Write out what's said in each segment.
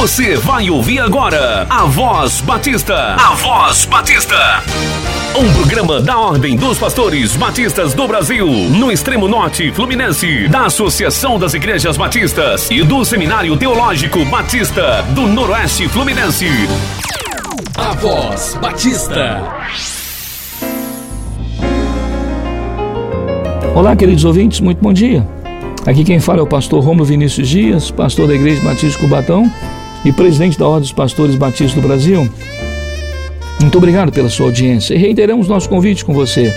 Você vai ouvir agora a Voz Batista. A Voz Batista. Um programa da Ordem dos Pastores Batistas do Brasil, no extremo norte fluminense, da Associação das Igrejas Batistas e do Seminário Teológico Batista do Noroeste Fluminense. A Voz Batista. Olá, queridos ouvintes, muito bom dia. Aqui quem fala é o pastor Romulo Vinícius Dias, pastor da Igreja Batista Cubatão e presidente da Ordem dos Pastores Batistas do Brasil. Muito obrigado pela sua audiência e reiteramos nosso convite com você.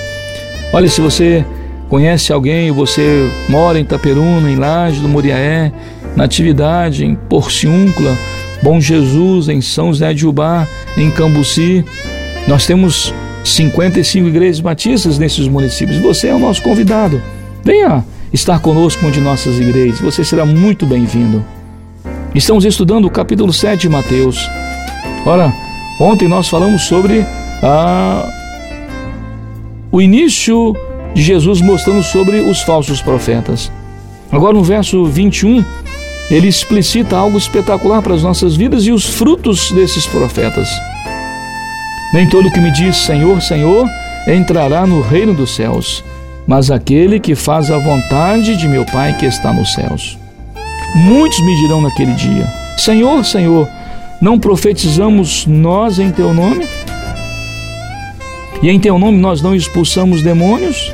Olha, se você conhece alguém, você mora em Itaperuna, em Laje do Moriaé, na Atividade, em Porciúncula, Bom Jesus, em São José de Ubá, em Cambuci, nós temos 55 igrejas batistas nesses municípios. Você é o nosso convidado. Venha estar conosco em uma de nossas igrejas. Você será muito bem-vindo. Estamos estudando o capítulo 7 de Mateus. Ora, ontem nós falamos sobre a... o início de Jesus mostrando sobre os falsos profetas. Agora, no verso 21, ele explicita algo espetacular para as nossas vidas e os frutos desses profetas. Nem todo que me diz Senhor, Senhor entrará no reino dos céus, mas aquele que faz a vontade de meu Pai que está nos céus. Muitos me dirão naquele dia: Senhor, Senhor, não profetizamos nós em teu nome? E em teu nome nós não expulsamos demônios?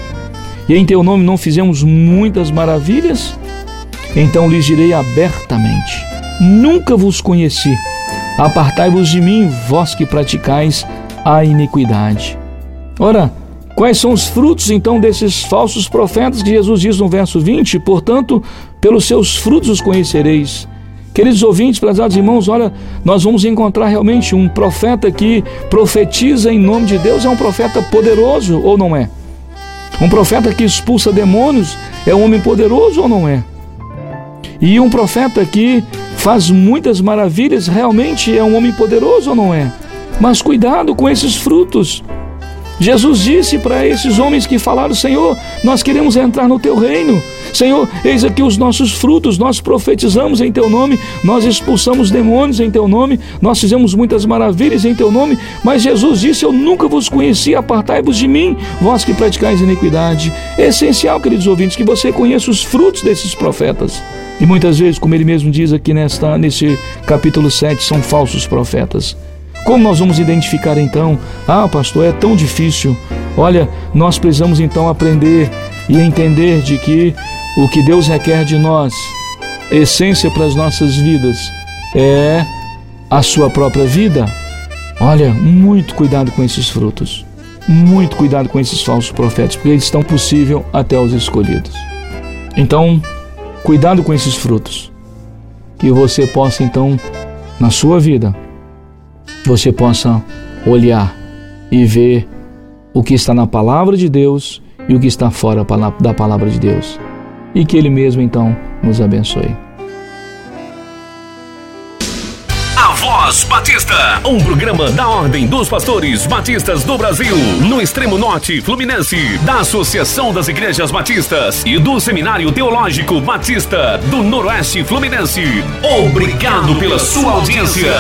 E em teu nome não fizemos muitas maravilhas? Então lhes direi abertamente: Nunca vos conheci. Apartai-vos de mim, vós que praticais a iniquidade. Ora, Quais são os frutos então desses falsos profetas que Jesus diz no verso 20? Portanto, pelos seus frutos os conhecereis. Queridos ouvintes, prezados irmãos, olha, nós vamos encontrar realmente um profeta que profetiza em nome de Deus, é um profeta poderoso ou não é? Um profeta que expulsa demônios é um homem poderoso ou não é? E um profeta que faz muitas maravilhas realmente é um homem poderoso ou não é? Mas cuidado com esses frutos. Jesus disse para esses homens que falaram: Senhor, nós queremos entrar no teu reino. Senhor, eis aqui os nossos frutos, nós profetizamos em teu nome, nós expulsamos demônios em teu nome, nós fizemos muitas maravilhas em teu nome, mas Jesus disse: Eu nunca vos conheci, apartai-vos de mim, vós que praticais iniquidade. É essencial, queridos ouvintes, que você conheça os frutos desses profetas. E muitas vezes, como ele mesmo diz aqui nesta, nesse capítulo 7, são falsos profetas. Como nós vamos identificar então? Ah, pastor, é tão difícil. Olha, nós precisamos então aprender e entender de que o que Deus requer de nós, essência para as nossas vidas, é a sua própria vida. Olha, muito cuidado com esses frutos. Muito cuidado com esses falsos profetas, porque eles estão possível até os escolhidos. Então, cuidado com esses frutos. Que você possa então, na sua vida, você possa olhar e ver o que está na palavra de Deus e o que está fora da palavra de Deus. E que Ele mesmo então nos abençoe. A Voz Batista, um programa da Ordem dos Pastores Batistas do Brasil, no extremo norte fluminense, da Associação das Igrejas Batistas e do Seminário Teológico Batista do Noroeste Fluminense. Obrigado pela sua audiência.